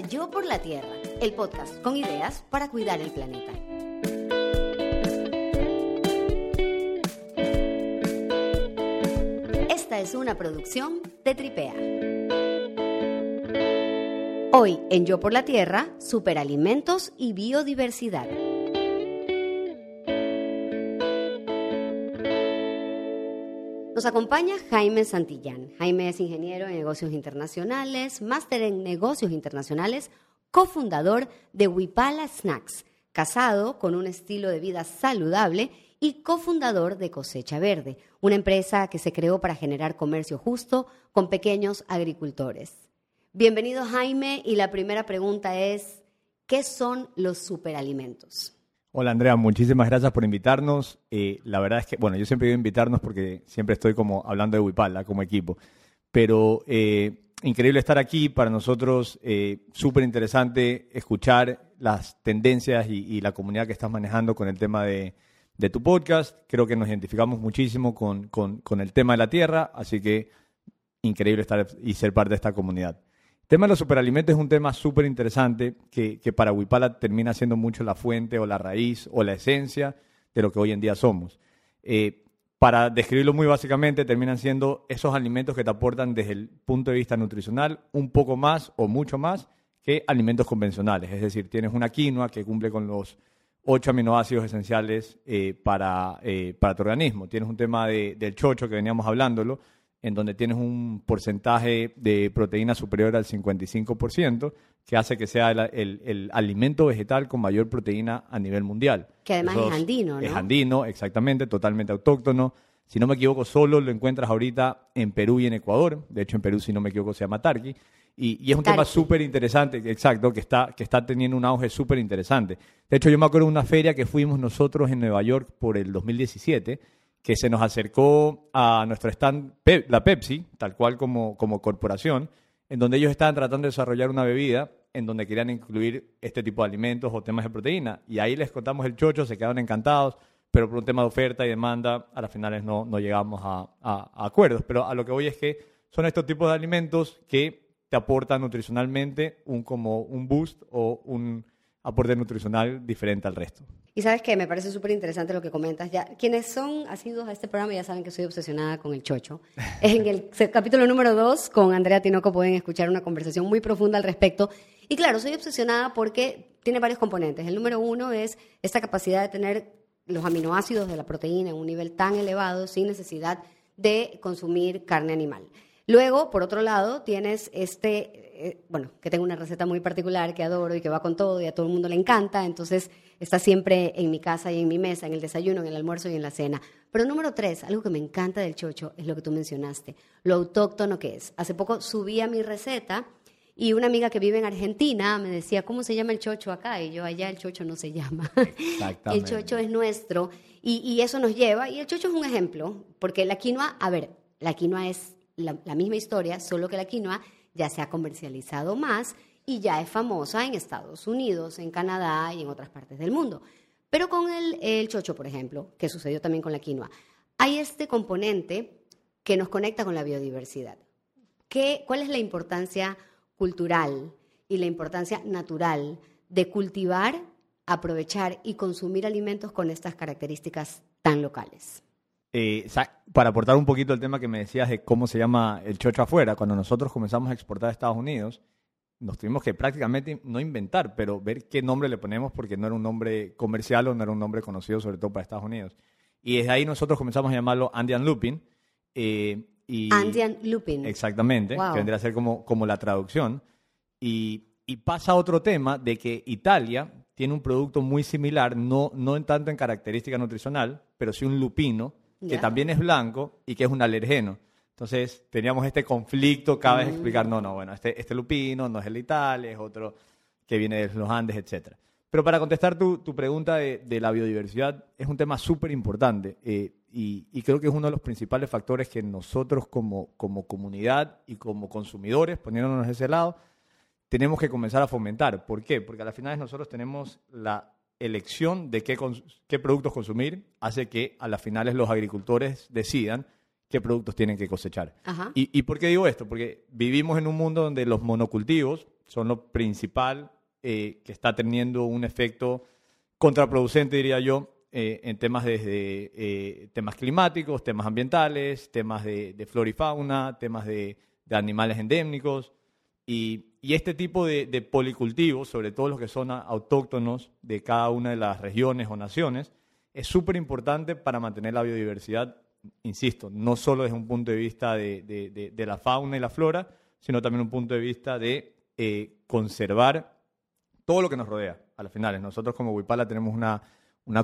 Yo por la Tierra, el podcast con ideas para cuidar el planeta. Esta es una producción de Tripea. Hoy en Yo por la Tierra, superalimentos y biodiversidad. Nos acompaña Jaime Santillán. Jaime es ingeniero en negocios internacionales, máster en negocios internacionales, cofundador de Wipala Snacks, casado con un estilo de vida saludable y cofundador de Cosecha Verde, una empresa que se creó para generar comercio justo con pequeños agricultores. Bienvenido Jaime y la primera pregunta es, ¿qué son los superalimentos? Hola Andrea, muchísimas gracias por invitarnos. Eh, la verdad es que, bueno, yo siempre digo invitarnos porque siempre estoy como hablando de Wipala como equipo, pero eh, increíble estar aquí, para nosotros eh, súper interesante escuchar las tendencias y, la comunidad que estás manejando con el tema de, tu podcast. Creo que nos identificamos muchísimo con, con el tema de la tierra, así que increíble estar y ser parte de esta comunidad. El tema de los superalimentos es un tema súper interesante que, para Wipala termina siendo mucho la fuente o la raíz o la esencia de lo que hoy en día somos. Eh, para describirlo muy básicamente, terminan siendo esos alimentos que te aportan desde el punto de vista nutricional un poco más o mucho más que alimentos convencionales. Es decir, tienes una quinoa que cumple con los ocho aminoácidos esenciales eh, para, eh, para tu organismo. Tienes un tema del chocho que veníamos hablándolo, en donde tienes un porcentaje de proteína superior al 55%, que hace que sea el, alimento vegetal con mayor proteína a nivel mundial. Que además es andino, ¿no? Es andino, exactamente, totalmente autóctono. Si no me equivoco, solo lo encuentras ahorita en Perú y en Ecuador. De hecho, en Perú, si no me equivoco, se llama tarqui. Y, es un tema súper interesante, exacto, que está, que está teniendo un auge súper interesante. De hecho, yo me acuerdo de una feria que fuimos nosotros en Nueva York por el 2017 que se nos acercó a nuestro stand, la Pepsi, tal cual como, como corporación, en donde ellos estaban tratando de desarrollar una bebida en donde querían incluir este tipo de alimentos o temas de proteína. Y ahí les contamos el chocho, se quedaron encantados, pero por un tema de oferta y demanda, a las finales no, no llegamos a, a acuerdos. Pero a lo que voy es que son estos tipos de alimentos que te aportan nutricionalmente un, como un boost o un aporte nutricional diferente al resto. Y sabes que me parece súper interesante lo que comentas. Ya, quienes son asiduos a este programa ya saben que soy obsesionada con el chocho. en el capítulo número 2 con Andrea Tinoco pueden escuchar una conversación muy profunda al respecto. Y claro, soy obsesionada porque tiene varios componentes. El número uno es esta capacidad de tener los aminoácidos de la proteína en un nivel tan elevado sin necesidad de consumir carne animal. Luego, por otro lado, tienes este, eh, bueno, que tengo una receta muy particular que adoro y que va con todo y a todo el mundo le encanta, entonces está siempre en mi casa y en mi mesa, en el desayuno, en el almuerzo y en la cena. Pero número tres, algo que me encanta del chocho es lo que tú mencionaste, lo autóctono que es. Hace poco subí a mi receta y una amiga que vive en Argentina me decía, ¿cómo se llama el chocho acá? Y yo, allá el chocho no se llama. el chocho es nuestro. Y, y eso nos lleva, y el chocho es un ejemplo, porque la quinoa, a ver, la quinoa es la, misma historia, solo que la quinoa ya se ha comercializado más y ya es famosa en Estados Unidos, en Canadá y en otras partes del mundo. Pero con el, chocho, por ejemplo, que sucedió también con la quinoa, hay este componente que nos conecta con la biodiversidad. ¿Qué, ¿Cuál es la importancia cultural y la importancia natural de cultivar, aprovechar y consumir alimentos con estas características tan locales? Eh, para aportar un poquito el tema que me decías de cómo se llama el chocho afuera, cuando nosotros comenzamos a exportar a Estados Unidos, nos tuvimos que prácticamente no inventar, pero ver qué nombre le ponemos porque no era un nombre comercial o no era un nombre conocido sobre todo para Estados Unidos. Y desde ahí nosotros comenzamos a llamarlo Andean Lupin. Eh, y, Andean Lupin. Exactamente, que vendría a ser como, como la traducción. Y, y, pasa otro tema de que Italia tiene un producto muy similar, no, no en tanto en característica nutricional, pero sí un lupino, que también es blanco y que es un alergeno. Entonces teníamos este conflicto cada vez explicar, no, no, bueno, este, este lupino no es el Italia, es otro que viene de los Andes, etc. Pero para contestar tu, tu pregunta de, la biodiversidad, es un tema súper importante eh, y, y, creo que es uno de los principales factores que nosotros como, como comunidad y como consumidores, poniéndonos de ese lado, tenemos que comenzar a fomentar. ¿Por qué? Porque a la final nosotros tenemos la elección de qué, qué productos consumir hace que a las finales los agricultores decidan qué productos tienen que cosechar. ¿Y, ¿Y por qué digo esto? Porque vivimos en un mundo donde los monocultivos son lo principal eh, que está teniendo un efecto contraproducente, diría yo, eh, en temas desde eh, temas climáticos, temas ambientales, temas de, de flora y fauna, temas de, de animales endémicos. Y, y este tipo de, de, policultivos, sobre todo los que son autóctonos de cada una de las regiones o naciones, es súper importante para mantener la biodiversidad, insisto, no solo desde un punto de vista de, la fauna y la flora, sino también un punto de vista de eh, conservar todo lo que nos rodea. A las finales, nosotros como Huipala tenemos una,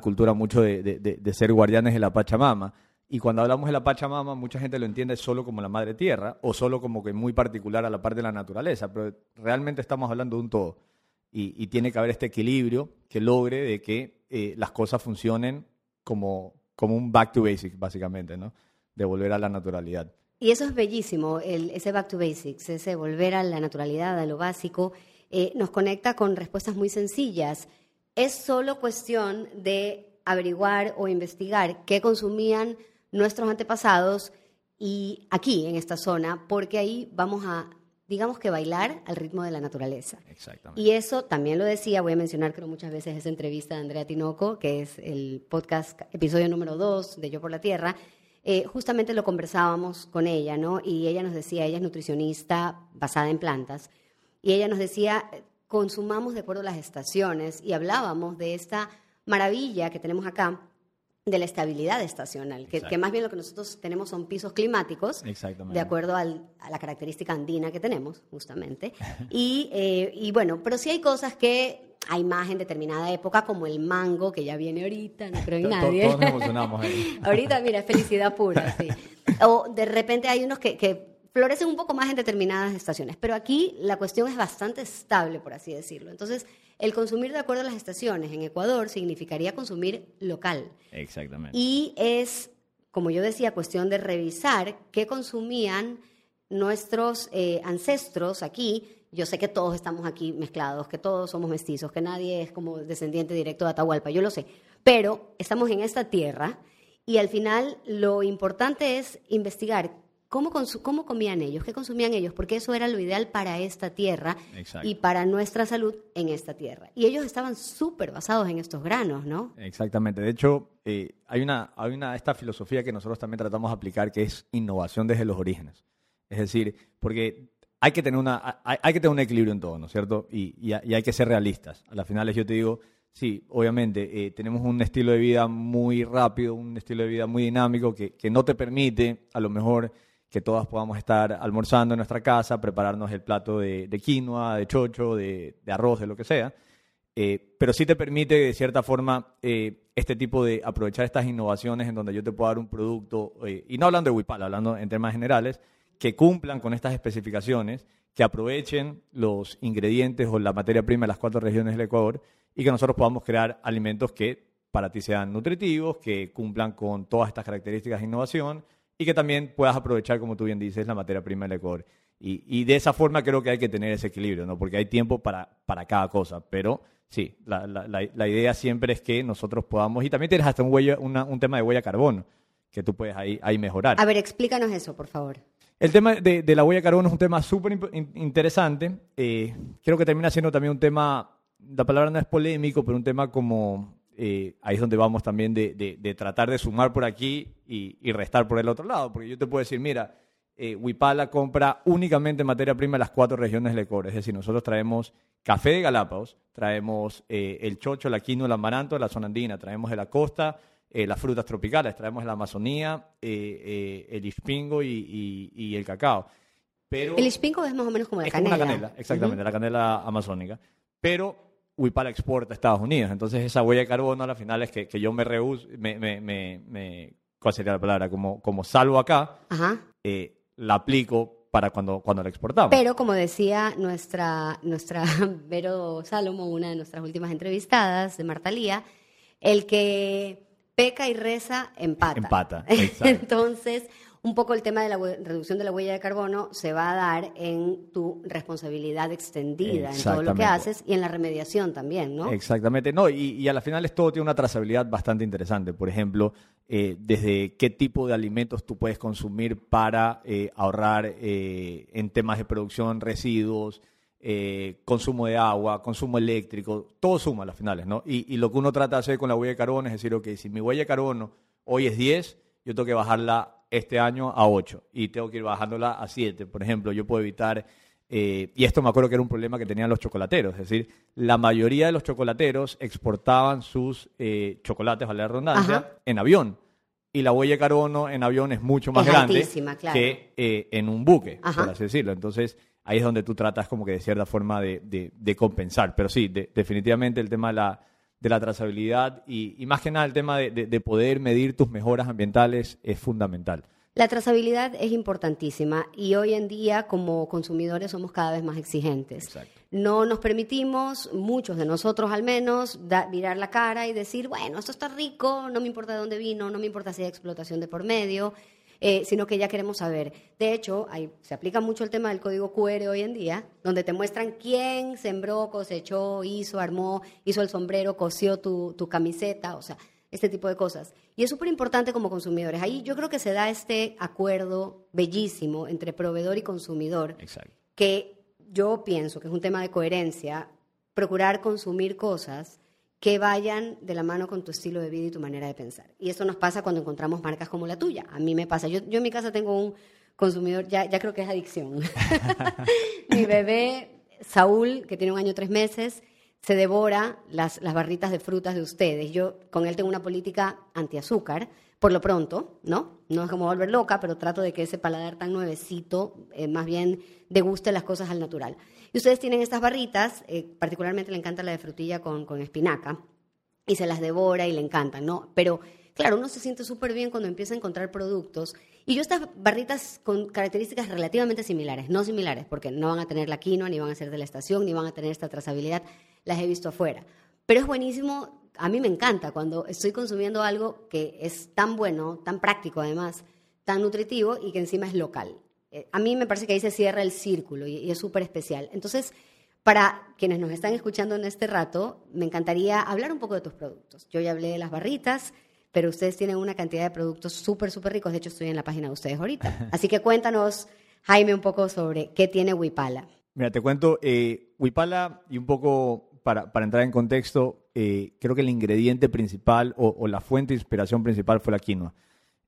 cultura mucho de, ser guardianes de la Pachamama. Y cuando hablamos de la Pachamama, mucha gente lo entiende solo como la madre tierra o solo como que muy particular a la parte de la naturaleza, pero realmente estamos hablando de un todo. Y, tiene que haber este equilibrio que logre de que eh, las cosas funcionen como, como un back to basics, básicamente, ¿no? De volver a la naturalidad. Y eso es bellísimo, el, ese back to basics, ese volver a la naturalidad, a lo básico, eh, nos conecta con respuestas muy sencillas. Es solo cuestión de averiguar o investigar qué consumían nuestros antepasados y aquí, en esta zona, porque ahí vamos a, digamos que bailar al ritmo de la naturaleza. Exactamente. Y eso también lo decía, voy a mencionar creo muchas veces esa entrevista de Andrea Tinoco, que es el podcast, episodio número 2 de Yo por la Tierra, eh, justamente lo conversábamos con ella, ¿no? Y ella nos decía, ella es nutricionista basada en plantas, y ella nos decía, consumamos de acuerdo a las estaciones, y hablábamos de esta maravilla que tenemos acá, de la estabilidad estacional, que, más bien lo que nosotros tenemos son pisos climáticos, de acuerdo a la característica andina que tenemos, justamente. y, eh, y bueno, pero sí hay cosas que hay más en determinada época, como el mango, que ya viene ahorita, no creo en nadie. Todos nos emocionamos ahí. ahorita, mira, felicidad pura, sí. O de repente hay unos que, que florecen un poco más en determinadas estaciones, pero aquí la cuestión es bastante estable, por así decirlo. Entonces, el consumir de acuerdo a las estaciones en Ecuador significaría consumir local. Exactamente. Y es, como yo decía, cuestión de revisar qué consumían nuestros eh, ancestros aquí yo sé que todos estamos aquí mezclados, que todos somos mestizos, que nadie es como descendiente directo de Atahualpa, yo lo sé, pero estamos en esta tierra y al final lo importante es investigar cómo, cómo comían ellos, qué consumían ellos, porque eso era lo ideal para esta tierra y para nuestra salud en esta tierra. Y ellos estaban súper basados en estos granos, ¿no? Exactamente. De hecho, eh, hay, una, hay una, esta filosofía que nosotros también tratamos de aplicar, que es innovación desde los orígenes. Es decir, porque hay que tener una hay, que tener un equilibrio en todo, ¿no es cierto? Y, hay que ser realistas. A las finales yo te digo, sí, obviamente eh, tenemos un estilo de vida muy rápido, un estilo de vida muy dinámico que, no te permite a lo mejor que todas podamos estar almorzando en nuestra casa, prepararnos el plato de, quinoa, de chocho, de, arroz, de lo que sea. Eh, pero sí te permite, de cierta forma, eh, este tipo de aprovechar estas innovaciones en donde yo te puedo dar un producto, y no hablando de Wipal, hablando en temas generales, que cumplan con estas especificaciones, que aprovechen los ingredientes o la materia prima de las cuatro regiones del Ecuador y que nosotros podamos crear alimentos que para ti sean nutritivos, que cumplan con todas estas características de innovación y que también puedas aprovechar, como tú bien dices, la materia prima del Ecuador. Y, de esa forma creo que hay que tener ese equilibrio, ¿no? porque hay tiempo para, para cada cosa, pero sí, la, la, idea siempre es que nosotros podamos, y también tienes hasta un, huella, un tema de huella carbono, que tú puedes ahí, ahí mejorar. A ver, explícanos eso, por favor. El tema de, la huella de carbono es un tema súper interesante. Eh, creo que termina siendo también un tema, la palabra no es polémico, pero un tema como, eh, ahí es donde vamos también de, tratar de sumar por aquí y, restar por el otro lado. Porque yo te puedo decir, mira, eh, Huipala compra únicamente materia prima de las cuatro regiones del Ecuador. Es decir, nosotros traemos café de Galápagos, traemos el chocho, la quinoa, el amaranto de la zona andina, traemos de la costa eh, las frutas tropicales. Traemos la Amazonía, eh, eh, el ispingo y, el cacao. Pero el ispingo es más o menos como la canela. la canela, exactamente, la canela amazónica. Pero Huipala exporta a Estados Unidos. Entonces, esa huella de carbono a la final es que, yo me reuso, me, me, me, ¿cuál sería la palabra? Como, como salvo acá, la aplico para cuando, cuando la exportamos. Pero como decía nuestra, nuestra Vero Salomo, una de nuestras últimas entrevistadas de Marta Lía, el que peca y reza, empata. Empata, Entonces, un poco el tema de la reducción de la huella de carbono se va a dar en tu responsabilidad extendida, en todo lo que haces y en la remediación también, ¿no? Exactamente, no, y, a la final todo tiene una trazabilidad bastante interesante. Por ejemplo, eh, desde qué tipo de alimentos tú puedes consumir para eh, ahorrar eh, en temas de producción residuos, eh, consumo de agua, consumo eléctrico, todo suma a las finales, ¿no? Y, y, lo que uno trata de hacer con la huella de carbono es decir, ok, si mi huella de carbono hoy es 10, yo tengo que bajarla este año a 8 y tengo que ir bajándola a 7. Por ejemplo, yo puedo evitar, eh, y esto me acuerdo que era un problema que tenían los chocolateros, es decir, la mayoría de los chocolateros exportaban sus eh, chocolates, vale la redundancia, en avión. Y la huella de carbono en avión es mucho más grande que eh, en un buque, por así decirlo. Entonces, ahí es donde tú tratas como que de cierta forma de, de, compensar. Pero sí, definitivamente el tema de la, de la trazabilidad y, más que nada el tema de, poder medir tus mejoras ambientales es fundamental. La trazabilidad es importantísima y hoy en día como consumidores somos cada vez más exigentes. No nos permitimos, muchos de nosotros al menos, mirar la cara y decir, bueno, esto está rico, no me importa de dónde vino, no me importa si hay explotación de por medio. Eh, sino que ya queremos saber. De hecho, se aplica mucho el tema del código QR hoy en día, donde te muestran quién sembró, cosechó, hizo, armó, hizo el sombrero, cosió tu, camiseta, o sea, este tipo de cosas. Y es súper importante como consumidores. Ahí yo creo que se da este acuerdo bellísimo entre proveedor y consumidor, que yo pienso que es un tema de coherencia, procurar consumir cosas que vayan de la mano con tu estilo de vida y tu manera de pensar. Y eso nos pasa cuando encontramos marcas como la tuya. A mí me pasa. Yo, yo en mi casa tengo un consumidor, ya, ya creo que es adicción. mi bebé, Saúl, que tiene un año tres meses, se devora las, las barritas de frutas de ustedes. Yo con él tengo una política antiazúcar, por lo pronto, ¿no? No es como volver loca, pero trato de que ese paladar tan nuevecito eh, más bien deguste las cosas al natural. Y ustedes tienen estas barritas, eh, particularmente le encanta la de frutilla con, con espinaca, y se las devora y le encantan, ¿no? Pero claro, uno se siente súper bien cuando empieza a encontrar productos. Y yo estas barritas con características relativamente similares, no similares, porque no van a tener la quinoa, ni van a ser de la estación, ni van a tener esta trazabilidad, las he visto afuera. Pero es buenísimo, a mí me encanta cuando estoy consumiendo algo que es tan bueno, tan práctico además, tan nutritivo y que encima es local. Eh, a mí me parece que ahí se cierra el círculo y, es súper especial. Entonces, para quienes nos están escuchando en este rato, me encantaría hablar un poco de tus productos. Yo ya hablé de las barritas, pero ustedes tienen una cantidad de productos súper, súper ricos. De hecho, estoy en la página de ustedes ahorita. Así que cuéntanos, Jaime, un poco sobre qué tiene Wipala. Mira, te cuento, eh, Wipala, y un poco para, para entrar en contexto, eh, creo que el ingrediente principal o, o, la fuente de inspiración principal fue la quinoa.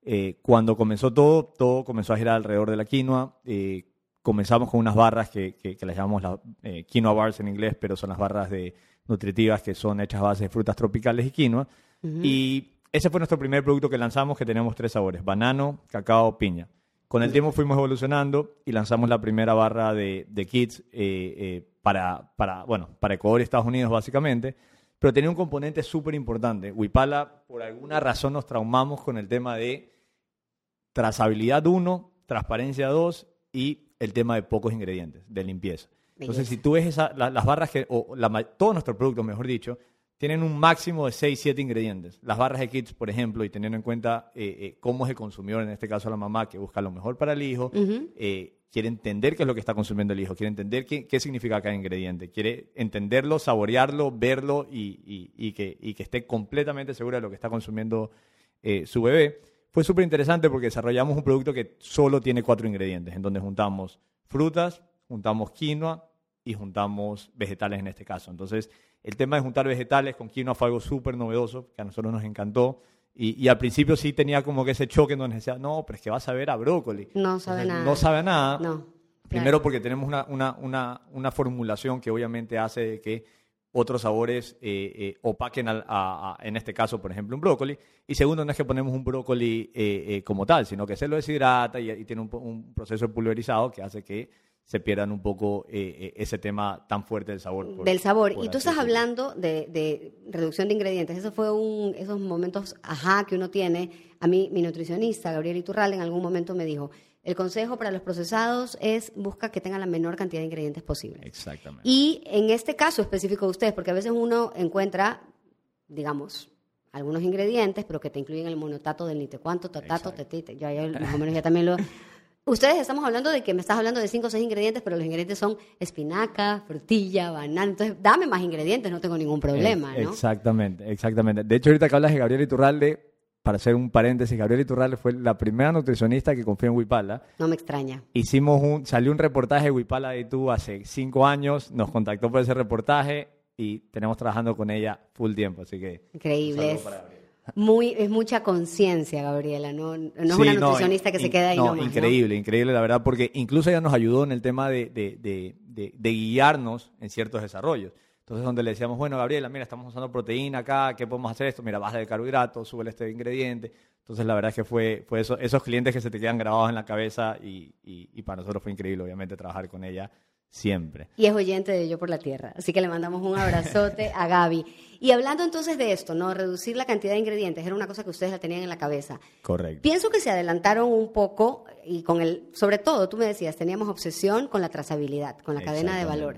Eh, cuando comenzó todo, todo comenzó a girar alrededor de la quinoa. Eh, comenzamos con unas barras que, que, las llamamos la, eh, quinoa bars en inglés, pero son las barras de, nutritivas que son hechas a base de frutas tropicales y quinoa. Y ese fue nuestro primer producto que lanzamos, que tenemos tres sabores, banano, cacao, piña. Con el tiempo fuimos evolucionando y lanzamos la primera barra de, de kits para, para, bueno, para Ecuador y Estados Unidos, básicamente pero tenía un componente súper importante. Wipala, por alguna razón, nos traumamos con el tema de trazabilidad 1, transparencia 2 y el tema de pocos ingredientes, de limpieza. Entonces, si tú ves esa, las barras, que, o todos nuestros productos, mejor dicho, tienen un máximo de 6, 7 ingredientes. Las barras de kits, por ejemplo, y teniendo en cuenta eh, eh, cómo es el consumidor, en este caso la mamá, que busca lo mejor para el hijo, eh, quiere entender qué es lo que está consumiendo el hijo, quiere entender qué, qué significa cada ingrediente, quiere entenderlo, saborearlo, verlo y, y, que, y que esté completamente segura de lo que está consumiendo su bebé. Fue súper interesante porque desarrollamos un producto que solo tiene cuatro ingredientes, en donde juntamos frutas, juntamos quinoa y juntamos vegetales en este caso. Entonces, el tema de juntar vegetales con quinoa fue algo súper novedoso, que a nosotros nos encantó. Y, al principio sí tenía como que ese choque en donde decía, no, pero es que vas a ver a brócoli. No sabe nada. No sabe nada. No. Primero porque tenemos una, una, una, una, formulación que obviamente hace que otros sabores eh, eh, opaquen a, en este caso, por ejemplo, un brócoli. Y segundo, no es que ponemos un brócoli eh, como tal, sino que se lo deshidrata y, tiene un, un, proceso pulverizado que hace que se pierdan un poco eh, eh, ese tema tan fuerte del sabor. del sabor. y tú estás hablando de, reducción de ingredientes. Eso fue un, esos momentos, ajá, que uno tiene. A mí, mi nutricionista, Gabriel Iturral, en algún momento me dijo, el consejo para los procesados es busca que tengan la menor cantidad de ingredientes posible. Exactamente. Y en este caso específico de ustedes, porque a veces uno encuentra, digamos, algunos ingredientes, pero que te incluyen el monotato del nite cuánto, tatato, tetite. Yo, yo más o menos ya también lo, Ustedes estamos hablando de que me estás hablando de cinco o seis ingredientes, pero los ingredientes son espinaca, frutilla, banana. Entonces, dame más ingredientes, no tengo ningún problema, ¿no? Exactamente, exactamente. De hecho, ahorita que hablas de Gabriel Iturralde, para hacer un paréntesis, Gabriela Iturralde fue la primera nutricionista que confió en Wipala. No me extraña. Hicimos un, salió un reportaje de Wipala de tú hace cinco años, nos contactó por ese reportaje y tenemos trabajando con ella full tiempo, así que... Increíble. Es, muy, es mucha conciencia, Gabriela, no, no es una nutricionista que se queda ahí no, increíble, increíble, la verdad, porque incluso ella nos ayudó en el tema de, de, de, de guiarnos en ciertos desarrollos. Entonces, donde le decíamos, bueno, Gabriela, mira, estamos usando proteína acá, ¿qué podemos hacer esto? Mira, baja de carbohidratos, sube este ingrediente. Entonces, la verdad es que fue, fue eso, esos clientes que se te quedan grabados en la cabeza y, y, para nosotros fue increíble, obviamente, trabajar con ella siempre. Y es oyente de Yo por la Tierra, así que le mandamos un abrazote a Gaby. Y hablando entonces de esto, ¿no? Reducir la cantidad de ingredientes era una cosa que ustedes la tenían en la cabeza. Correcto. Pienso que se adelantaron un poco y con el, sobre todo, tú me decías, teníamos obsesión con la trazabilidad, con la cadena de valor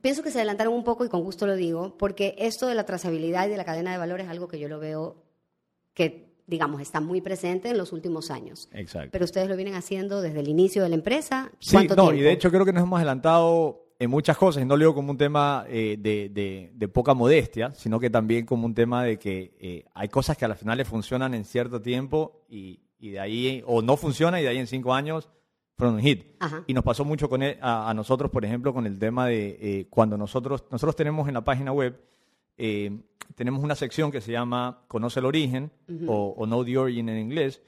pienso que se adelantaron un poco y con gusto lo digo, porque esto de la trazabilidad y de la cadena de valor es algo que yo lo veo que, digamos, está muy presente en los últimos años. Exacto. Pero ustedes lo vienen haciendo desde el inicio de la empresa. Sí, no, y de hecho creo que nos hemos adelantado en muchas cosas, y no lo digo como un tema eh, de, poca modestia, sino que también como un tema de que eh, hay cosas que a la final le funcionan en cierto tiempo y, y de ahí, o no funciona y de ahí en cinco años un hit. Y nos pasó mucho con e, a, nosotros, por ejemplo, con el tema de eh, cuando nosotros, nosotros tenemos en la página web, eh, tenemos una sección que se llama Conoce el origen o, Know the Origin en inglés,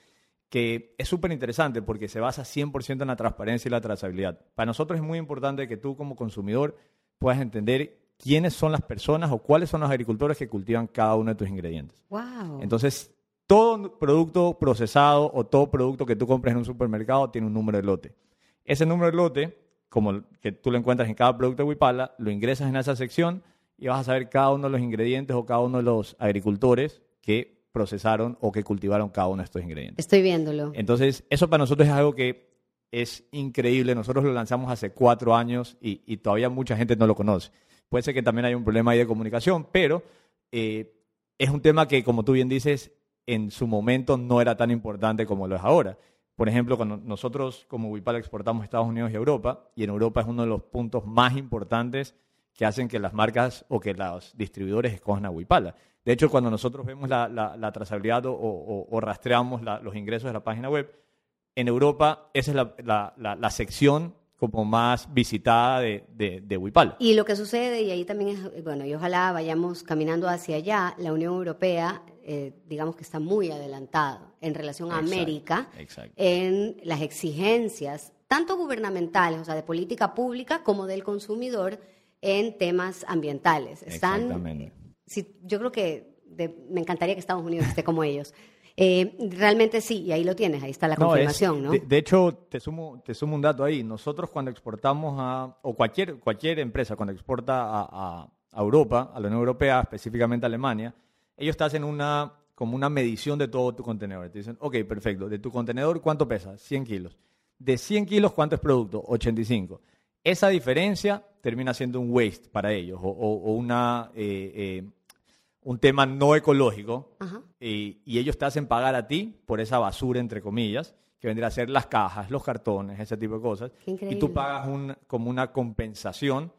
que es súper interesante porque se basa 100% en la transparencia y la trazabilidad. Para nosotros es muy importante que tú como consumidor puedas entender quiénes son las personas o cuáles son los agricultores que cultivan cada uno de tus ingredientes. Wow. Entonces, todo producto procesado o todo producto que tú compres en un supermercado tiene un número de lote. Ese número de lote, como que tú lo encuentras en cada producto de Wipala, lo ingresas en esa sección y vas a saber cada uno de los ingredientes o cada uno de los agricultores que procesaron o que cultivaron cada uno de estos ingredientes. Estoy viéndolo. Entonces, eso para nosotros es algo que es increíble. Nosotros lo lanzamos hace cuatro años y, todavía mucha gente no lo conoce. Puede ser que también haya un problema ahí de comunicación, pero eh, es un tema que, como tú bien dices, en su momento no era tan importante como lo es ahora. Por ejemplo, cuando nosotros como Wipal exportamos a Estados Unidos y Europa, y en Europa es uno de los puntos más importantes que hacen que las marcas o que los distribuidores escojan a Wipala. De hecho, cuando nosotros vemos la, trazabilidad o, rastreamos los ingresos de la página web, en Europa esa es la, sección como más visitada de, de, de, Wipala. Y lo que sucede, y ahí también es, bueno, y ojalá vayamos caminando hacia allá, la Unión Europea eh, digamos que está muy adelantado en relación a América en las exigencias, tanto gubernamentales, o sea, de política pública, como del consumidor en temas ambientales. Están, Exactamente. yo creo que me encantaría que Estados Unidos esté como ellos. Eh, realmente sí, y ahí lo tienes, ahí está la confirmación, ¿no? De, hecho, te sumo, te sumo un dato ahí. Nosotros cuando exportamos a, o cualquier, cualquier empresa cuando exporta a, a Europa, a la Unión Europea, específicamente a Alemania, ellos te hacen una, como una medición de todo tu contenedor. Te dicen, ok, perfecto, de tu contenedor, ¿cuánto pesa? 100 kilos. De 100 kilos, ¿cuánto es producto? 85. Esa diferencia termina siendo un waste para ellos o, una, eh, eh, un tema no ecológico y, ellos te hacen pagar a ti por esa basura, entre comillas, que vendría a ser las cajas, los cartones, ese tipo de cosas. Y tú pagas un, como una compensación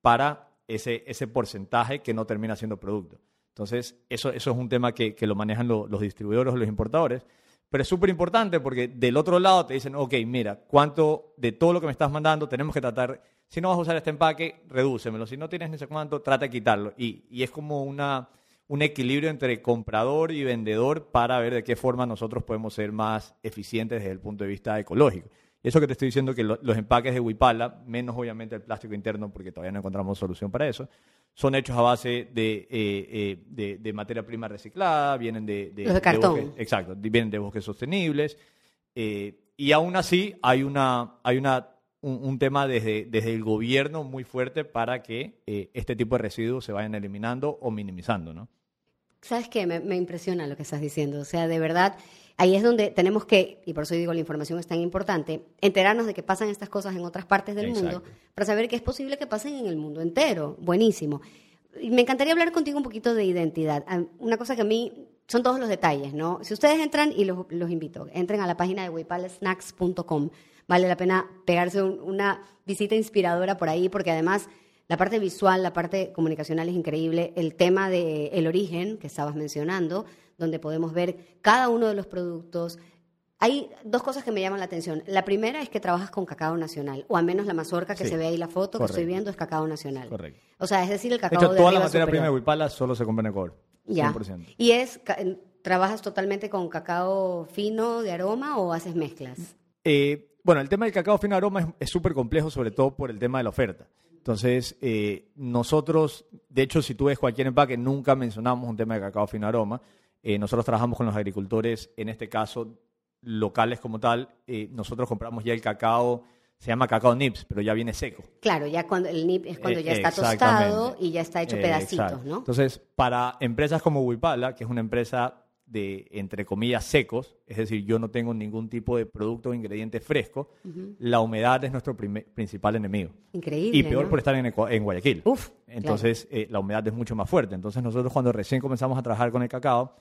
para ese, ese porcentaje que no termina siendo producto. Entonces, eso, eso es un tema que, lo manejan los distribuidores o los importadores. Pero es súper importante porque del otro lado te dicen, ok, mira, ¿cuánto de todo lo que me estás mandando tenemos que tratar? Si no vas a usar este empaque, redúcemelo. Si no tienes ni sé cuánto, trata de quitarlo. Y, y es como una, un equilibrio entre comprador y vendedor para ver de qué forma nosotros podemos ser más eficientes desde el punto de vista ecológico. Eso que te estoy diciendo que los empaques de Wipala, menos obviamente el plástico interno, porque todavía no encontramos solución para eso, son hechos a base de, eh, eh, de, materia prima reciclada, vienen de... de, cartón. exacto, vienen de bosques sostenibles. Eh, y aún así hay, una, hay una, un, tema desde, desde el gobierno muy fuerte para que este tipo de residuos se vayan eliminando o minimizando, ¿no? ¿Sabes qué? Me, me impresiona lo que estás diciendo. O sea, de verdad Ahí es donde tenemos que, y por eso digo la información es tan importante, enterarnos de que pasan estas cosas en otras partes del mundo para saber que es posible que pasen en el mundo entero. Buenísimo. Y me encantaría hablar contigo un poquito de identidad. Ah, una cosa que a mí son todos los detalles, ¿no? Si ustedes entran, y los, invito, entren a la página de wipalesnacks.com. Vale la pena pegarse una visita inspiradora por ahí, porque además la parte visual, la parte comunicacional es increíble. El tema del el origen que estabas mencionando, donde podemos ver cada uno de los productos. Hay dos cosas que me llaman la atención. La primera es que trabajas con cacao nacional, o al menos la mazorca que Sí, se ve ahí la foto que estoy viendo es cacao nacional. Correcto. O sea, es decir, el De cacao hecho, de toda la materia prima de. Huipala solo se compra en Ecuador. Ya. 100%. ¿Y es ca- trabajas totalmente con cacao fino de aroma o haces mezclas? Eh, bueno, el tema del cacao fino aroma es- es súper complejo, sobre todo por el tema de la oferta. Entonces, eh, nosotros, de hecho, si tú ves cualquier empaque, nunca mencionamos un tema de cacao fino aroma. Eh, nosotros trabajamos con los agricultores, en este caso, locales como tal. Eh, nosotros compramos ya el cacao, se llama cacao nips, pero ya viene seco. Claro, ya cuando el nip es cuando Eh, ya está exactamente. tostado y ya está hecho Eh, pedacitos. ¿no? Entonces, para empresas como Huipala, que es una empresa de, entre comillas, secos, es decir, yo no tengo ningún tipo de producto o ingrediente fresco, la humedad es nuestro principal enemigo. Increíble. Y peor ¿no? por estar en, en Guayaquil. Uf, Entonces, eh, la humedad es mucho más fuerte. Entonces, nosotros cuando recién comenzamos a trabajar con el cacao,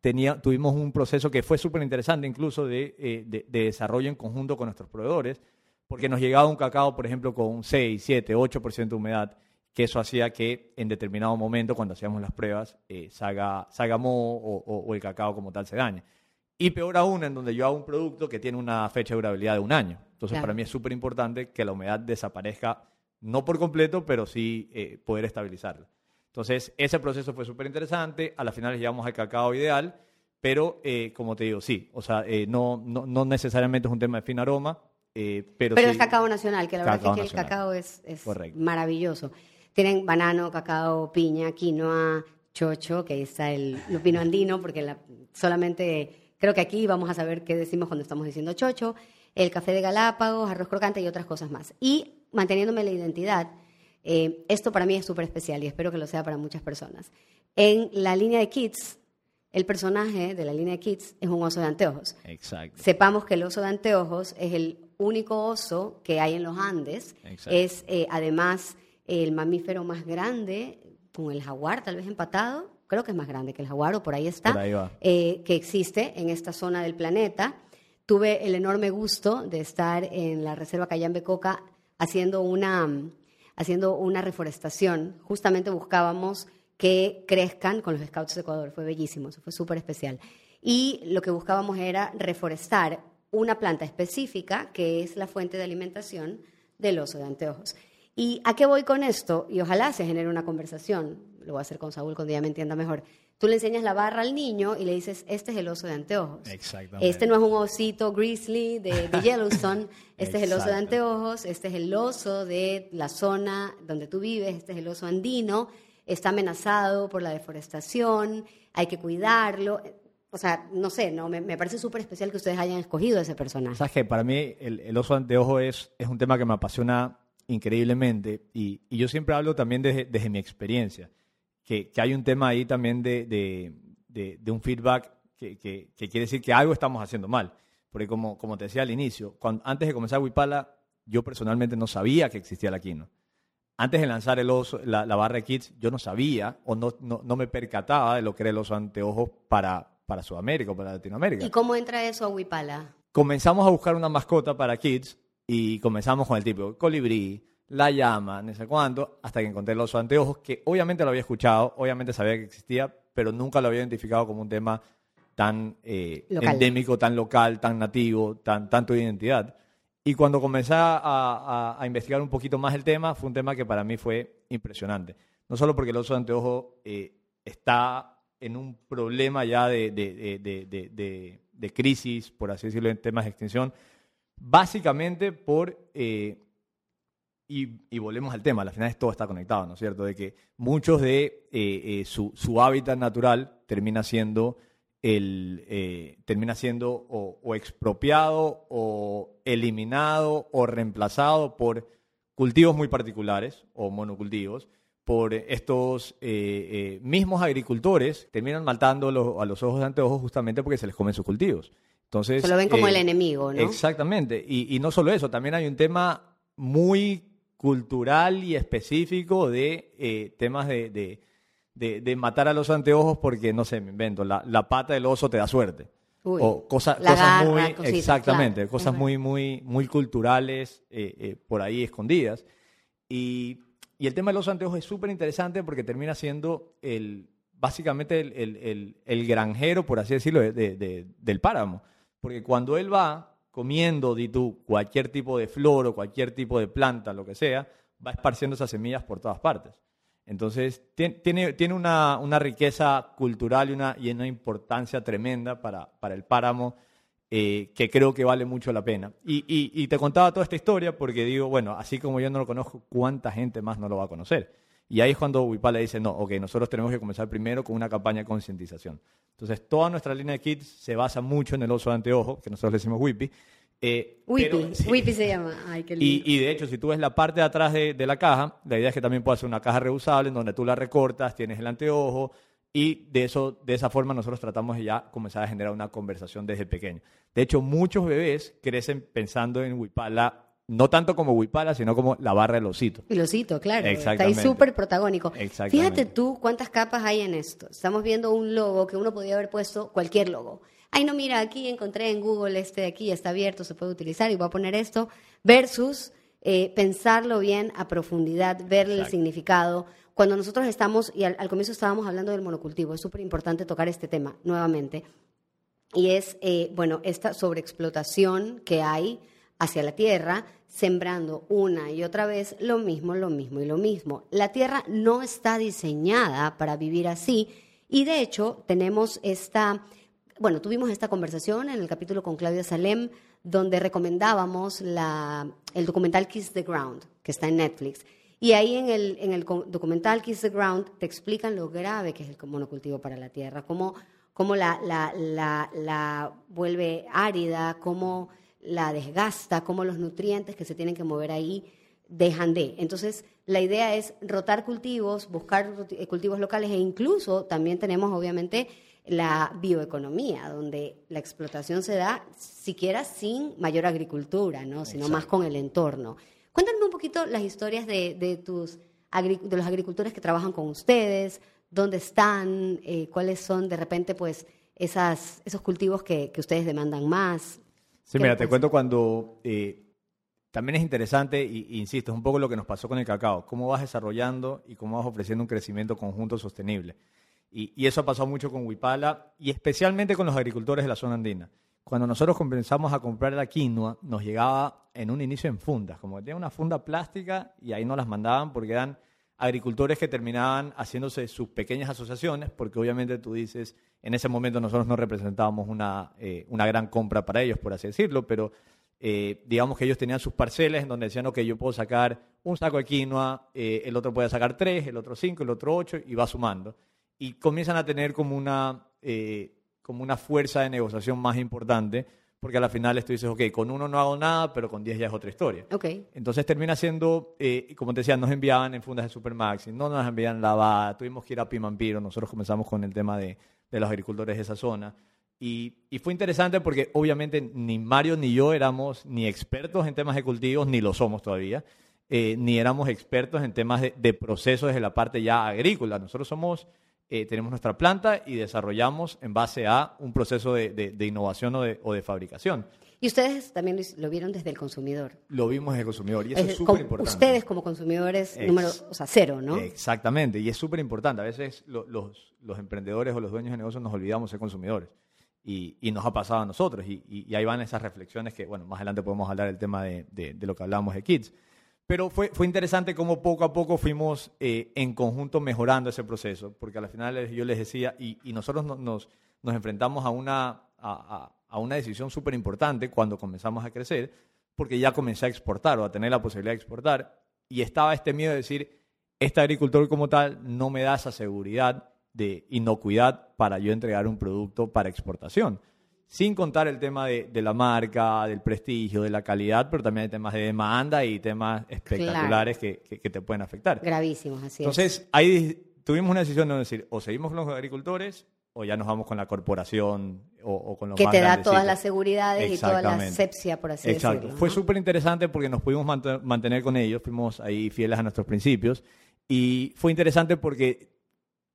tenía, tuvimos un proceso que fue súper interesante incluso de, eh, de- de desarrollo en conjunto con nuestros proveedores, porque nos llegaba un cacao, por ejemplo, con un 6, 7, 8% de humedad, que eso hacía que en determinado momento, cuando hacíamos las pruebas, eh, salga, salga moho o, o- o el cacao como tal se dañe. Y peor aún, en donde yo hago un producto que tiene una fecha de durabilidad de un año. Entonces, Claro. para mí es súper importante que la humedad desaparezca, no por completo, pero sí eh, poder estabilizarla. Entonces, ese proceso fue súper interesante. A la final llegamos al cacao ideal, pero eh, como te digo, sí. O sea, eh, no, no, no necesariamente es un tema de fin aroma, eh, pero, Pero sí. es cacao nacional, que la verdad es que nacional. el cacao es, es maravilloso. Tienen banano, cacao, piña, quinoa, chocho, que está el lupino andino, porque la- solamente creo que aquí vamos a saber qué decimos cuando estamos diciendo chocho, el café de Galápagos, arroz crocante y otras cosas más. Y manteniéndome la identidad, eh, esto para mí es súper especial y espero que lo sea para muchas personas. En la línea de Kids, el personaje de la línea de Kids es un oso de anteojos. Exacto. Sepamos que el oso de anteojos es el único oso que hay en los Andes. Exacto. Es eh, además el mamífero más grande, con el jaguar tal vez empatado. Creo que es más grande que el jaguar, o por ahí está. Por ahí va. eh, que existe en esta zona del planeta. Tuve el enorme gusto de estar en la Reserva Cayambe Coca haciendo una, haciendo una reforestación. Justamente buscábamos que crezcan con los Scouts de Ecuador. Fue bellísimo, eso fue súper especial. Y lo que buscábamos era reforestar una planta específica que es la fuente de alimentación del oso de anteojos. ¿Y a qué voy con esto? Y ojalá se genere una conversación. Lo voy a hacer con Saúl cuando ya me entienda mejor. Tú le enseñas la barra al niño y le dices, este es el oso de anteojos. Exactamente. Este no es un osito grizzly de, de Yellowstone, este es el oso de anteojos, este es el oso de la zona donde tú vives, este es el oso andino, está amenazado por la deforestación, hay que cuidarlo. O sea, no sé, no me, me parece súper especial que ustedes hayan escogido ese personaje. Sabes que para mí el, el oso de anteojo es, es un tema que me apasiona increíblemente y, y yo siempre hablo también desde, desde mi experiencia, que, que hay un tema ahí también de, de, de- de un feedback que, que- que quiere decir que algo estamos haciendo mal. Porque como, como te decía al inicio, cuando, antes de comenzar Wipala, yo personalmente no sabía que existía la quino. Antes de lanzar el oso, la, la barra de Kids, yo no sabía o no, no, no me percataba de lo que era el oso anteojos para, para Sudamérica o para Latinoamérica ¿Y cómo entra eso a Huipala? comenzamos a buscar una mascota para kids y comenzamos con el tipo colibrí, la llama, no sé cuánto, hasta que encontré el oso de anteojos, que obviamente lo había escuchado, obviamente sabía que existía, pero nunca lo había identificado como un tema tan eh, endémico, tan local, tan nativo, tan tanto de identidad. Y cuando comencé a, a- a investigar un poquito más el tema, fue un tema que para mí fue impresionante. No solo porque el oso de anteojo eh, está en un problema ya de- de- de- de crisis, por así decirlo, en temas de extinción, básicamente por, eh, y, volvemos al tema, al final todo está conectado, ¿no es cierto? De que muchos de eh, eh, su, su hábitat natural termina siendo el eh, termina siendo o, expropiado o eliminado o reemplazado por cultivos muy particulares o monocultivos por estos eh, mismos agricultores terminan matando a los ojos de anteojos justamente porque se les comen sus cultivos. Entonces, Se lo ven como eh, el enemigo, ¿no? Exactamente. Y, y no solo eso, también hay un tema muy cultural y específico de eh, temas de, de- de- de matar a los anteojos porque, no sé, me invento, la, la pata del oso te da suerte. Uy, o cosa- cosas garra, muy, exactamente, claro, cosas muy, muy, muy culturales eh, eh, por ahí escondidas. Y, y el tema de los anteojos es súper interesante porque termina siendo el, básicamente el, granjero, por así decirlo, del páramo. Porque cuando él va comiendo, di tú, cualquier tipo de flor o cualquier tipo de planta, lo que sea, va esparciendo esas semillas por todas partes. Entonces, tiene, una, riqueza cultural y una, y importancia tremenda para, para el páramo eh, que creo que vale mucho la pena. Y, y, te contaba toda esta historia porque digo, bueno, así como yo no lo conozco, ¿cuánta gente más no lo va a conocer? Y ahí es cuando Wipala dice, no, ok, nosotros tenemos que comenzar primero con una campaña de concientización. Entonces, toda nuestra línea de kits se basa mucho en el oso de anteojo, que nosotros le decimos Whippy, eh, Whippy, se llama. Ay, qué lindo. Y, de hecho, si tú ves la parte de atrás de, la caja, la idea es que también pueda ser una caja reusable en donde tú la recortas, tienes el anteojo y de, eso, de esa forma nosotros tratamos de ya comenzar a generar una conversación desde pequeño. De hecho, muchos bebés crecen pensando en Wipala no tanto como Wipala, sino como la barra del osito. El osito, claro. Está ahí súper protagónico. Fíjate tú cuántas capas hay en esto. Estamos viendo un logo que uno podía haber puesto cualquier logo ay no, mira, aquí encontré en Google este de aquí, está abierto, se puede utilizar y voy a poner esto, versus eh, pensarlo bien a profundidad, ver el significado. Cuando nosotros estamos, y al, comienzo estábamos hablando del monocultivo, es súper importante tocar este tema nuevamente, y es, eh, bueno, esta sobreexplotación que hay hacia la tierra, sembrando una y otra vez lo mismo, lo mismo y lo mismo. La tierra no está diseñada para vivir así, y de hecho tenemos esta bueno, tuvimos esta conversación en el capítulo con Claudia Salem, donde recomendábamos el documental Kiss the Ground, que está en Netflix. Y ahí en el, en el documental Kiss the Ground te explican lo grave que es el monocultivo para la tierra, cómo, cómo la, la, la, la vuelve árida, cómo la desgasta, cómo los nutrientes que se tienen que mover ahí dejan de. Entonces, la idea es rotar cultivos, buscar cultivos locales e incluso también tenemos, obviamente, la bioeconomía, donde la explotación se da siquiera sin mayor agricultura, ¿no? sino más con el entorno. Cuéntame un poquito las historias de, tus, de los agricultores que trabajan con ustedes, dónde están, eh, cuáles son de repente pues esas, esos cultivos que, ustedes demandan más. Sí, mira, te cuento cuando eh, también es interesante, e insisto, es un poco lo que nos pasó con el cacao, cómo vas desarrollando y cómo vas ofreciendo un crecimiento conjunto sostenible. Y, eso ha pasado mucho con Huipala y especialmente con los agricultores de la zona andina. Cuando nosotros comenzamos a comprar la quinoa, nos llegaba en un inicio en fundas, como que tenía una funda plástica y ahí nos las mandaban porque eran agricultores que terminaban haciéndose sus pequeñas asociaciones, porque obviamente tú dices, en ese momento nosotros no representábamos una, eh, una gran compra para ellos, por así decirlo, pero eh, digamos que ellos tenían sus parcelas en donde decían, ok, yo puedo sacar un saco de quinoa, eh, el otro puede sacar tres, el otro cinco, el otro ocho, y va sumando. Y comienzan a tener como una, como una fuerza de negociación más importante, porque a la final tú dices, ok, con uno no hago nada, pero con diez ya es otra historia. Okay. Entonces termina siendo, eh, como te decía, nos enviaban en fundas de Supermaxi, no nos envían lavada, tuvimos que ir a Pimampiro, nosotros comenzamos con el tema de, de los agricultores de esa zona. Y, y, fue interesante porque obviamente ni Mario ni yo éramos ni expertos en temas de cultivos, ni lo somos todavía, eh, ni éramos expertos en temas de, de procesos desde la parte ya agrícola. Nosotros somos eh, tenemos nuestra planta y desarrollamos en base a un proceso de, innovación o de, o de, fabricación. Y ustedes también lo vieron desde el consumidor. Lo vimos desde el consumidor y eso es súper importante. Ustedes como consumidores número, o sea, cero, ¿no? Exactamente, y es súper importante. A veces los, los, emprendedores o los dueños de negocios nos olvidamos de ser consumidores. Y, y, nos ha pasado a nosotros. Y, y, ahí van esas reflexiones que, bueno, más adelante podemos hablar del tema de, de, de lo que hablamos de Kids. Pero fue, fue interesante cómo poco a poco fuimos eh, en conjunto mejorando ese proceso, porque al final yo les decía, y, nosotros nos, nos, enfrentamos a una, a, a una decisión súper importante cuando comenzamos a crecer, porque ya comencé a exportar o a tener la posibilidad de exportar, y estaba este miedo de decir, este agricultor como tal no me da esa seguridad de inocuidad para yo entregar un producto para exportación sin contar el tema de, la marca, del prestigio, de la calidad, pero también hay temas de demanda y temas espectaculares que, te pueden afectar. Gravísimos, así Entonces, ahí tuvimos una decisión de decir, o seguimos con los agricultores o ya nos vamos con la corporación o, con los que te da todas las seguridades y toda la asepsia, por así Exacto. Fue súper interesante porque nos pudimos mantener con ellos, fuimos ahí fieles a nuestros principios y fue interesante porque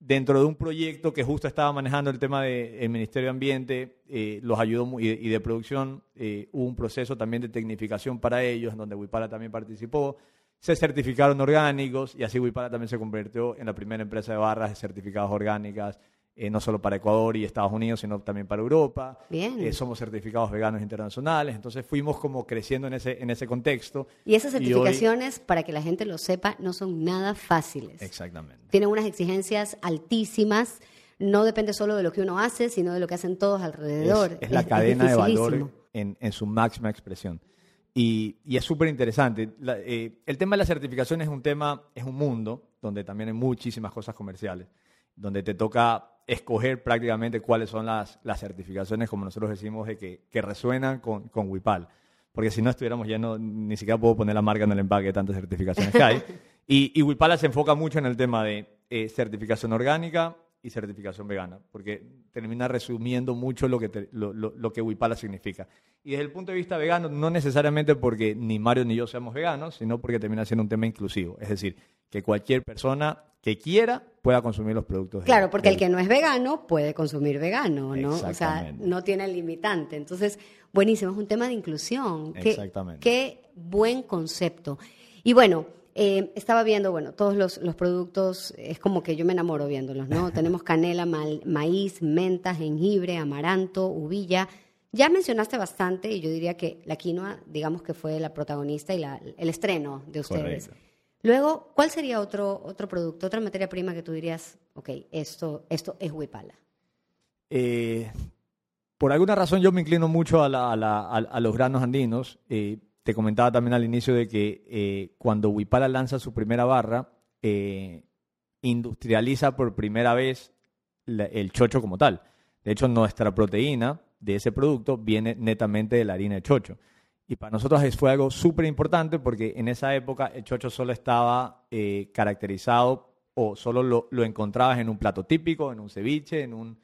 dentro de un proyecto que justo estaba manejando el tema del Ministerio de Ambiente, eh, los ayudó y, de producción, eh, hubo un proceso también de tecnificación para ellos, en donde Wipala también participó. se certificaron orgánicos y así Wipala también se convirtió en la primera empresa de barras de certificados orgánicas, eh, no solo para Ecuador y Estados Unidos, sino también para Europa. Bien. Eh, somos certificados veganos internacionales, entonces fuimos como creciendo en ese, en ese contexto. Y esas hoy- certificaciones, para que la gente lo sepa, no son nada fáciles. Exactamente. Tienen unas exigencias altísimas. No depende solo de lo que uno hace, sino de lo que hacen todos alrededor. Es, es la cadena de dificilísimo. valor en, en su máxima expresión. Y, y es súper interesante. Eh, el tema de la certificación es un tema, es un mundo donde también hay muchísimas cosas comerciales, donde te toca escoger prácticamente cuáles son las, las certificaciones, como nosotros decimos, de que, que resuenan con, con Wipal. Porque si no estuviéramos llenos, ni siquiera puedo poner la marca en el empaque de tantas certificaciones que hay. Y, y Wipala se enfoca mucho en el tema de eh, certificación orgánica y certificación vegana, porque termina resumiendo mucho lo que, te- lo, lo- lo que Wipala significa. Y desde el punto de vista vegano, no necesariamente porque ni Mario ni yo seamos veganos, sino porque termina siendo un tema inclusivo. Es decir, que cualquier persona que quiera pueda consumir los productos. Claro, porque el que no es vegano puede consumir vegano, ¿no? O sea, no tiene limitante. Entonces, buenísimo, es un tema de inclusión. Exactamente. Qué buen concepto. Y bueno, eh, estaba viendo, bueno, todos los, los productos, es como que yo me enamoro viéndolos, ¿no? Tenemos canela, mal- maíz, menta, jengibre, amaranto, uvilla. Ya mencionaste bastante y yo diría que la quinoa, digamos que fue la protagonista y la- el estreno de ustedes. Correcto. Luego, ¿cuál sería otro, otro producto, otra materia prima que tú dirías, ok, esto, esto es Huipala? Eh, por alguna razón yo me inclino mucho a, la- a la- a- a los granos andinos. Eh, te comentaba también al inicio de que eh, cuando Wipala lanza su primera barra, industrializa por primera vez el chocho como tal. De hecho, nuestra proteína de ese producto viene netamente de la harina de chocho. Y para nosotros fue algo súper importante porque en esa época el chocho solo estaba eh, caracterizado o solo lo, lo encontrabas en un plato típico, en un ceviche, en un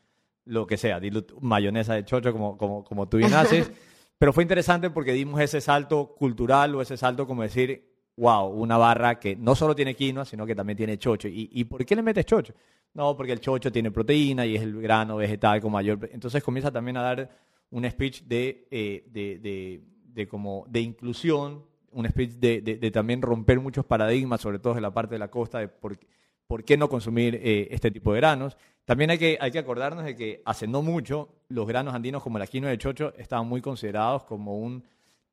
lo que sea, mayonesa de chocho como, como, como tú bien haces. Pero fue interesante porque dimos ese salto cultural o ese salto como decir, wow, una barra que no solo tiene quinoa, sino que también tiene chocho. ¿Y, y por qué le metes chocho? No, porque el chocho tiene proteína y es el grano vegetal con mayor... Entonces comienza también a dar un speech de, eh, de, de, de como de inclusión, un speech de, de- de también romper muchos paradigmas, sobre todo en la parte de la costa, de por, por qué no consumir eh, este tipo de granos. También hay que, hay que acordarnos de que hace no mucho los granos andinos como la quinoa de chocho estaban muy considerados como un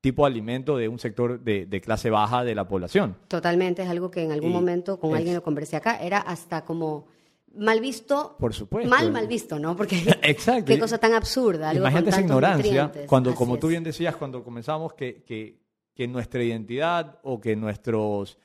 tipo de alimento de un sector de, de clase baja de la población. Totalmente, es algo que en algún Y momento con es- alguien lo conversé acá, era hasta como mal visto. Por supuesto. Mal, mal visto, ¿no? Porque Exacto. qué cosa tan absurda. Algo Imagínate con esa ignorancia, nutrientes. cuando, Así como tú es. bien decías, cuando comenzamos que, que, que nuestra identidad o que nuestros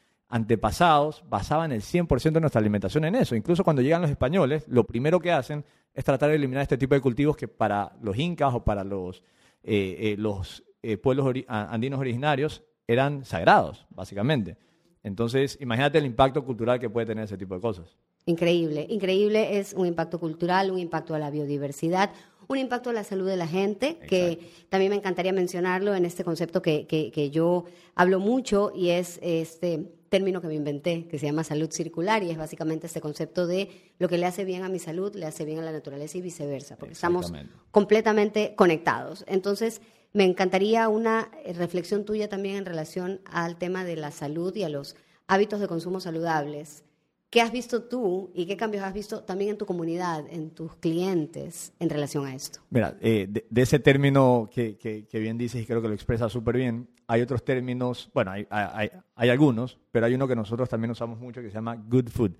antepasados basaban el 100% de nuestra alimentación en eso. Incluso cuando llegan los españoles, lo primero que hacen es tratar de eliminar este tipo de cultivos que para los incas o para los, eh, eh, los eh, pueblos ori- andinos originarios eran sagrados, básicamente. Entonces, imagínate el impacto cultural que puede tener ese tipo de cosas. Increíble, increíble es un impacto cultural, un impacto a la biodiversidad, un impacto a la salud de la gente, que también me encantaría mencionarlo en este concepto que, que- que yo hablo mucho y es este término que me inventé, que se llama salud circular y es básicamente este concepto de lo que le hace bien a mi salud, le hace bien a la naturaleza y viceversa, porque estamos completamente conectados. Entonces, me encantaría una reflexión tuya también en relación al tema de la salud y a los hábitos de consumo saludables. ¿Qué has visto tú y qué cambios has visto también en tu comunidad, en tus clientes en relación a esto? Mira, eh, de, de ese término que, que- que bien dices y creo que lo expresa súper bien, hay otros términos, bueno, hay, hay- hay algunos, pero hay uno que nosotros también usamos mucho que se llama good food.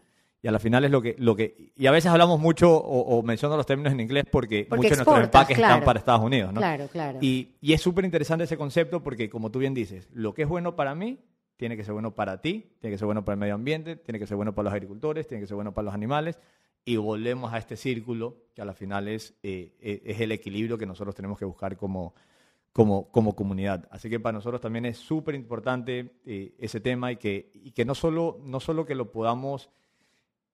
Y a la final es lo que, lo que y a veces hablamos mucho o, o menciono los términos en inglés porque, Porque muchos de nuestros empaques claro. están para Estados Unidos, ¿no? Claro, claro. Y, y es súper interesante ese concepto porque, como tú bien dices, lo que es bueno para mí tiene que ser bueno para ti, tiene que ser bueno para el medio ambiente, tiene que ser bueno para los agricultores, tiene que ser bueno para los animales. Y volvemos a este círculo que a la final es, eh, eh, es el equilibrio que nosotros tenemos que buscar como, como, como comunidad. Así que para nosotros también es súper importante eh, ese tema y que, y que no, solo, no solo que lo podamos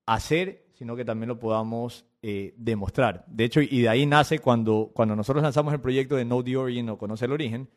hacer, sino que también lo podamos eh, demostrar. De hecho, y de ahí nace cuando, cuando nosotros lanzamos el proyecto de Know the Origin o Conoce el Origen,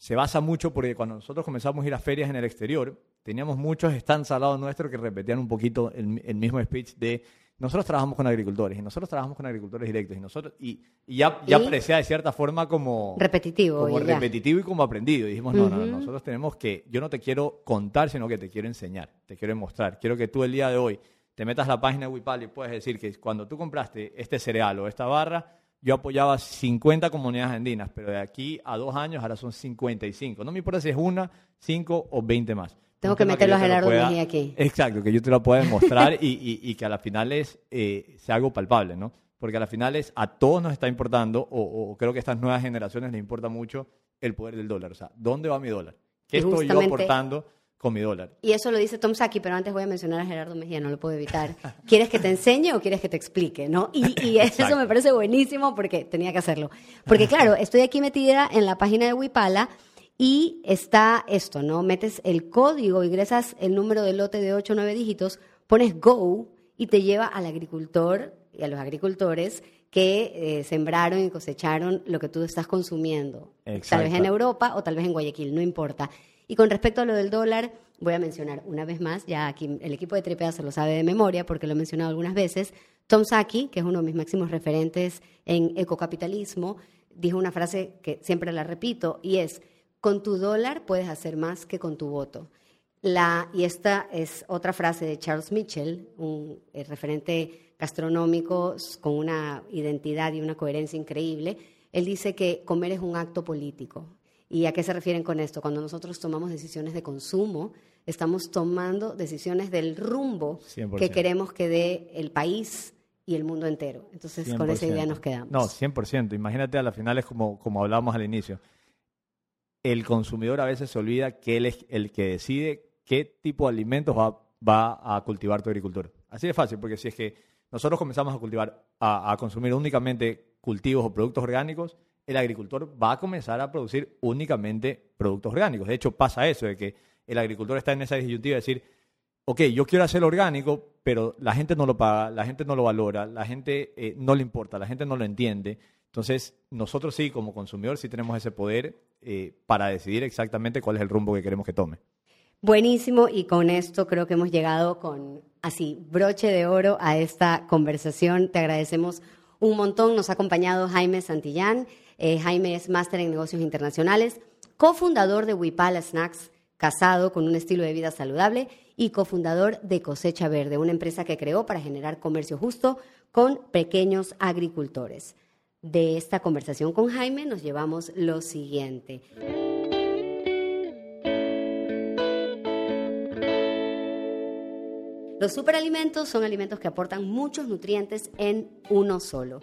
se basa mucho porque cuando nosotros comenzamos a ir a ferias en el exterior, teníamos muchos stands al lado nuestro que repetían un poquito el, el mismo speech de nosotros trabajamos con agricultores y nosotros trabajamos con agricultores directos y nosotros y, y ya, ya parecía de cierta forma como repetitivo, como repetitivo y como aprendido. Y dijimos, no, no, no, nosotros tenemos que, yo no te quiero contar, sino que te quiero enseñar, te quiero mostrar. Quiero que tú el día de hoy te metas la página de Wipal y puedes decir que cuando tú compraste este cereal o esta barra, yo apoyaba 50 comunidades andinas, pero de aquí a dos años ahora son 55. No me importa si es una, cinco o 20 más. Tengo que meterlo a Gerardo Mejía aquí. Exacto, que yo te lo pueda demostrar y, y, que a la final es, eh, sea algo palpable, ¿no? Porque a la final es, a todos nos está importando, o, creo que a estas nuevas generaciones les importa mucho el poder del dólar. O sea, ¿dónde va mi dólar? ¿Qué estoy yo aportando con mi dólar? Y eso lo dice Tom Saki, pero antes voy a mencionar a Gerardo Mejía, no lo puedo evitar. ¿Quieres que te enseñe o quieres que te explique? ¿no? Y, y eso me parece buenísimo porque tenía que hacerlo. Porque claro, estoy aquí metida en la página de Wipala y está esto, ¿no? Metes el código, ingresas el número de lote de 8 o 9 dígitos, pones Go y te lleva al agricultor y a los agricultores que eh, sembraron y cosecharon lo que tú estás consumiendo. Tal vez en Europa o tal vez en Guayaquil, no importa. Y con respecto a lo del dólar, voy a mencionar una vez más, ya aquí el equipo de Tripea se lo sabe de memoria porque lo he mencionado algunas veces, Tom Saki, que es uno de mis máximos referentes en ecocapitalismo, dijo una frase que siempre la repito y es, con tu dólar puedes hacer más que con tu voto. La, y esta es otra frase de Charles Mitchell, un eh, referente gastronómico con una identidad y una coherencia increíble. Él dice que comer es un acto político. ¿Y a qué se refieren con esto? Cuando nosotros tomamos decisiones de consumo, estamos tomando decisiones del rumbo que queremos que dé el país y el mundo entero. Entonces, con esa idea nos quedamos. No, 100%. Imagínate a la final es como, como hablábamos al inicio el consumidor a veces se olvida que él es el que decide qué tipo de alimentos va, a cultivar tu agricultor. Así de fácil, porque si es que nosotros comenzamos a cultivar, a, consumir únicamente cultivos o productos orgánicos, el agricultor va a comenzar a producir únicamente productos orgánicos. De hecho, pasa eso, de que el agricultor está en esa disyuntiva de decir, ok, yo quiero hacer orgánico, pero la gente no lo paga, la gente no lo valora, la gente eh, no le importa, la gente no lo entiende. Entonces, nosotros sí, como consumidor, sí tenemos ese poder eh, para decidir exactamente cuál es el rumbo que queremos que tome. Buenísimo, y con esto creo que hemos llegado con así broche de oro a esta conversación. Te agradecemos un montón. Nos ha acompañado Jaime Santillán. Eh, Jaime es máster en negocios internacionales, cofundador de Wipala Snacks, casado con un estilo de vida saludable y cofundador de Cosecha Verde, una empresa que creó para generar comercio justo con pequeños agricultores de esta conversación con Jaime nos llevamos lo siguiente. Los superalimentos son alimentos que aportan muchos nutrientes en uno solo.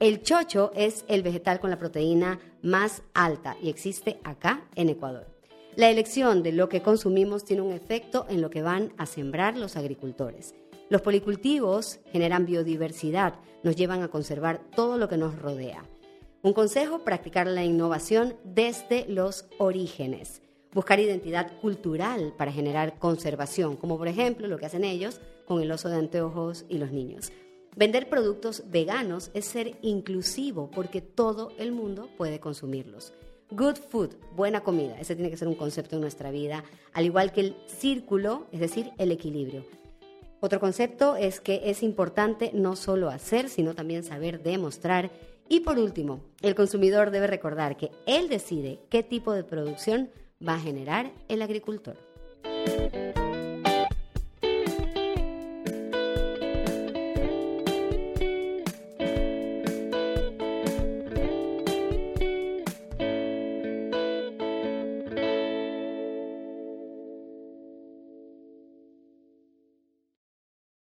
El chocho es el vegetal con la proteína más alta y existe acá en Ecuador. La elección de lo que consumimos tiene un efecto en lo que van a sembrar los agricultores. Los policultivos generan biodiversidad, nos llevan a conservar todo lo que nos rodea. Un consejo, practicar la innovación desde los orígenes. Buscar identidad cultural para generar conservación, como por ejemplo lo que hacen ellos con el oso de anteojos y los niños. Vender productos veganos es ser inclusivo porque todo el mundo puede consumirlos. Good food, buena comida, ese tiene que ser un concepto en nuestra vida, al igual que el círculo, es decir, el equilibrio. Otro concepto es que es importante no solo hacer, sino también saber demostrar. Y por último, el consumidor debe recordar que él decide qué tipo de producción va a generar el agricultor.